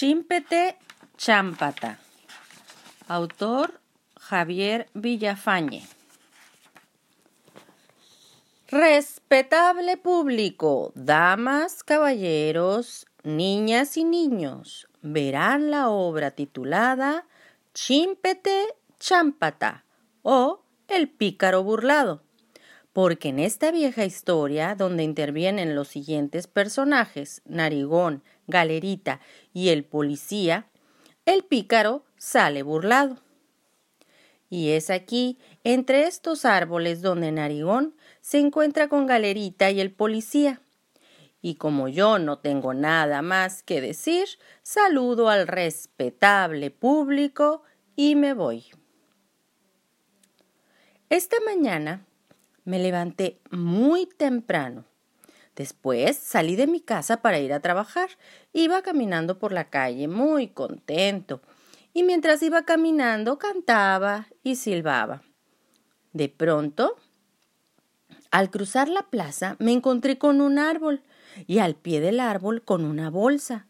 Chimpete Chámpata. Autor Javier Villafañe. Respetable público, damas, caballeros, niñas y niños, verán la obra titulada Chimpete Chámpata o El pícaro burlado porque en esta vieja historia, donde intervienen los siguientes personajes, Narigón, Galerita y el policía, el pícaro sale burlado. Y es aquí, entre estos árboles donde Narigón se encuentra con Galerita y el policía. Y como yo no tengo nada más que decir, saludo al respetable público y me voy. Esta mañana me levanté muy temprano. Después salí de mi casa para ir a trabajar. Iba caminando por la calle muy contento. Y mientras iba caminando cantaba y silbaba. De pronto, al cruzar la plaza, me encontré con un árbol y al pie del árbol con una bolsa.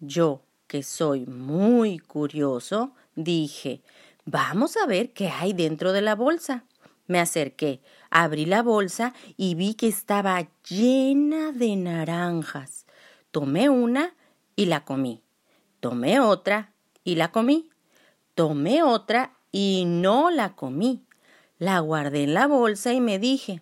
Yo, que soy muy curioso, dije, vamos a ver qué hay dentro de la bolsa. Me acerqué, abrí la bolsa y vi que estaba llena de naranjas. Tomé una y la comí. Tomé otra y la comí. Tomé otra y no la comí. La guardé en la bolsa y me dije,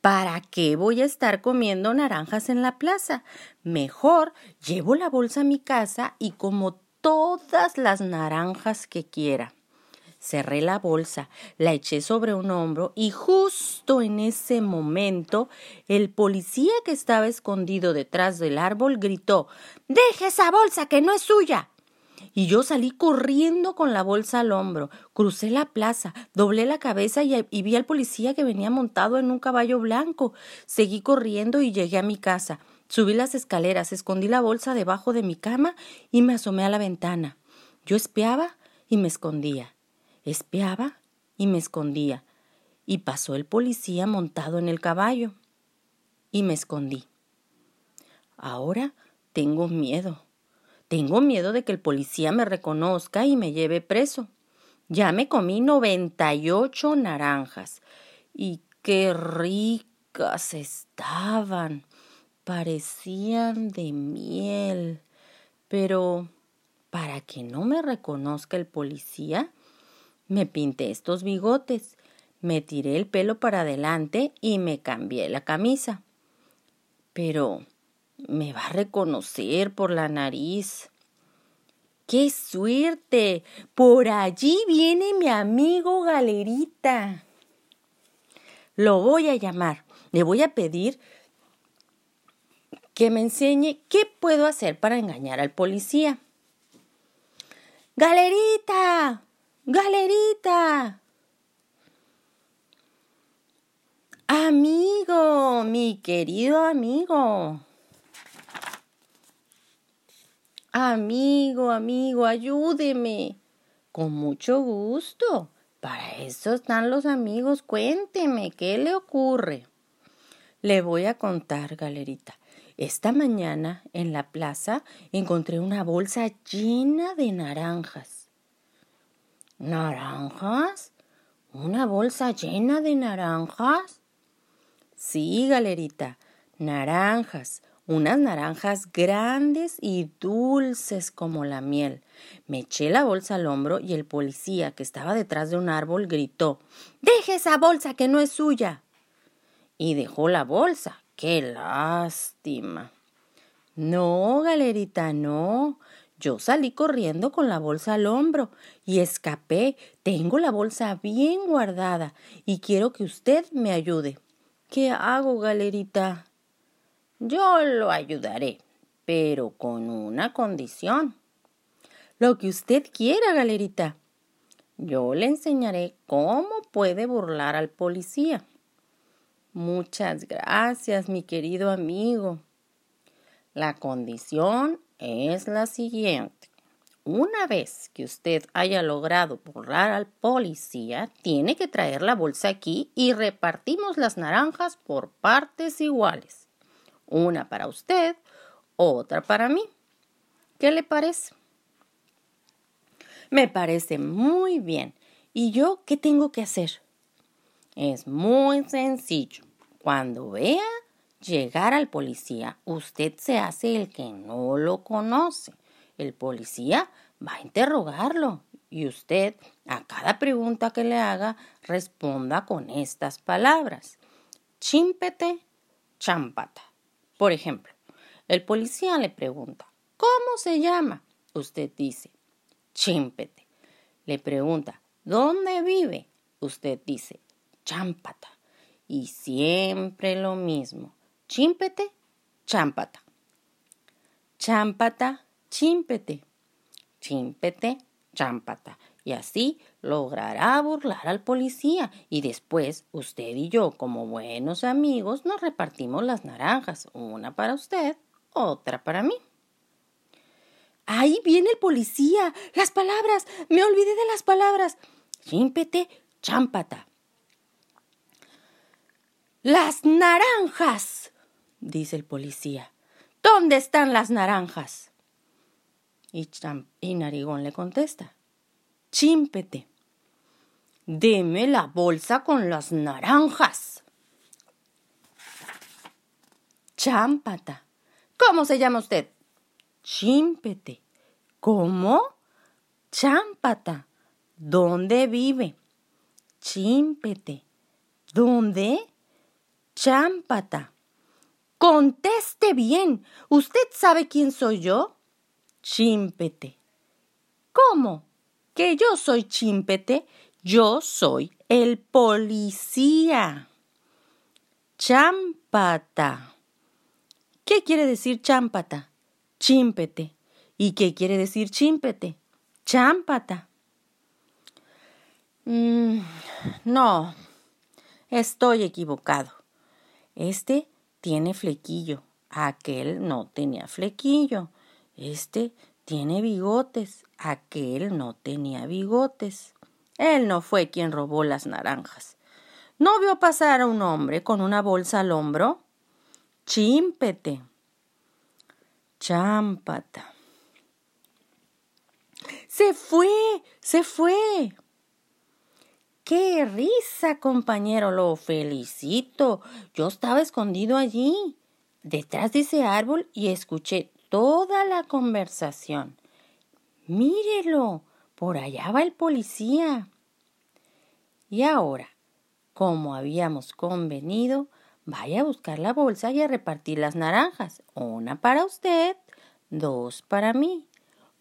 ¿para qué voy a estar comiendo naranjas en la plaza? Mejor llevo la bolsa a mi casa y como todas las naranjas que quiera. Cerré la bolsa, la eché sobre un hombro y justo en ese momento el policía que estaba escondido detrás del árbol gritó Deje esa bolsa que no es suya. Y yo salí corriendo con la bolsa al hombro, crucé la plaza, doblé la cabeza y, y vi al policía que venía montado en un caballo blanco. Seguí corriendo y llegué a mi casa. Subí las escaleras, escondí la bolsa debajo de mi cama y me asomé a la ventana. Yo espiaba y me escondía. Espiaba y me escondía, y pasó el policía montado en el caballo, y me escondí. Ahora tengo miedo. Tengo miedo de que el policía me reconozca y me lleve preso. Ya me comí noventa y ocho naranjas. Y qué ricas estaban. Parecían de miel. Pero, para que no me reconozca el policía, me pinté estos bigotes, me tiré el pelo para adelante y me cambié la camisa. Pero me va a reconocer por la nariz. ¡Qué suerte! Por allí viene mi amigo Galerita. Lo voy a llamar. Le voy a pedir que me enseñe qué puedo hacer para engañar al policía. Galerita, Galerita. Amigo, mi querido amigo. Amigo, amigo, ayúdeme. Con mucho gusto. Para eso están los amigos. Cuénteme, ¿qué le ocurre? Le voy a contar, galerita. Esta mañana en la plaza encontré una bolsa llena de naranjas. ¿Naranjas? ¿Una bolsa llena de naranjas? Sí, galerita, naranjas, unas naranjas grandes y dulces como la miel. Me eché la bolsa al hombro y el policía que estaba detrás de un árbol gritó Deje esa bolsa que no es suya. Y dejó la bolsa. ¡Qué lástima! No, galerita, no. Yo salí corriendo con la bolsa al hombro y escapé. Tengo la bolsa bien guardada y quiero que usted me ayude. ¿Qué hago, galerita? Yo lo ayudaré, pero con una condición. Lo que usted quiera, galerita. Yo le enseñaré cómo puede burlar al policía. Muchas gracias, mi querido amigo. La condición es la siguiente. Una vez que usted haya logrado burlar al policía, tiene que traer la bolsa aquí y repartimos las naranjas por partes iguales. Una para usted, otra para mí. ¿Qué le parece? Me parece muy bien. ¿Y yo qué tengo que hacer? Es muy sencillo. Cuando vea llegar al policía, usted se hace el que no lo conoce. El policía va a interrogarlo y usted a cada pregunta que le haga responda con estas palabras. Chimpete, champata. Por ejemplo, el policía le pregunta, ¿cómo se llama? Usted dice, chimpete. Le pregunta, ¿dónde vive? Usted dice, chámpata. Y siempre lo mismo, chimpete, chámpata. Chámpata, chimpete. Chimpete, chámpata. Y así logrará burlar al policía y después usted y yo, como buenos amigos, nos repartimos las naranjas, una para usted, otra para mí. Ahí viene el policía. Las palabras. Me olvidé de las palabras. Chímpete, chámpata. Las naranjas, dice el policía. ¿Dónde están las naranjas? Y, Narigón le contesta. Chímpete. Deme la bolsa con las naranjas. Chámpata. ¿Cómo se llama usted? Chímpete. ¿Cómo? Chámpata. ¿Dónde vive? Chímpete. ¿Dónde? Chámpata. Conteste bien. ¿Usted sabe quién soy yo? Chímpete. ¿Cómo? que yo soy chimpete, yo soy el policía. Chámpata. ¿Qué quiere decir chámpata? Chimpete. ¿Y qué quiere decir chimpete? Chámpata. Mm, no, estoy equivocado. Este tiene flequillo, aquel no tenía flequillo. Este tiene bigotes, aquel no tenía bigotes. Él no fue quien robó las naranjas. ¿No vio pasar a un hombre con una bolsa al hombro? Chímpete. Chámpata. Se fue, se fue. ¡Qué risa, compañero! Lo felicito. Yo estaba escondido allí, detrás de ese árbol, y escuché toda la conversación. Mírelo, por allá va el policía. Y ahora, como habíamos convenido, vaya a buscar la bolsa y a repartir las naranjas. Una para usted, dos para mí.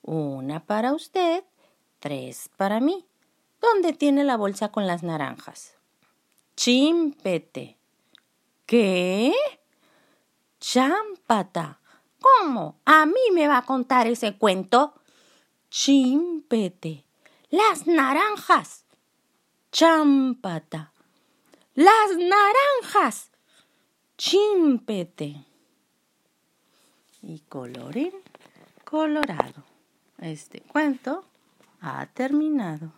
Una para usted, tres para mí. ¿Dónde tiene la bolsa con las naranjas? Chimpete. ¿Qué? Chámpata. ¿Cómo? ¿A mí me va a contar ese cuento? Chimpete. Las naranjas. Chámpata. Las naranjas. Chimpete. Y colorín colorado. Este cuento ha terminado.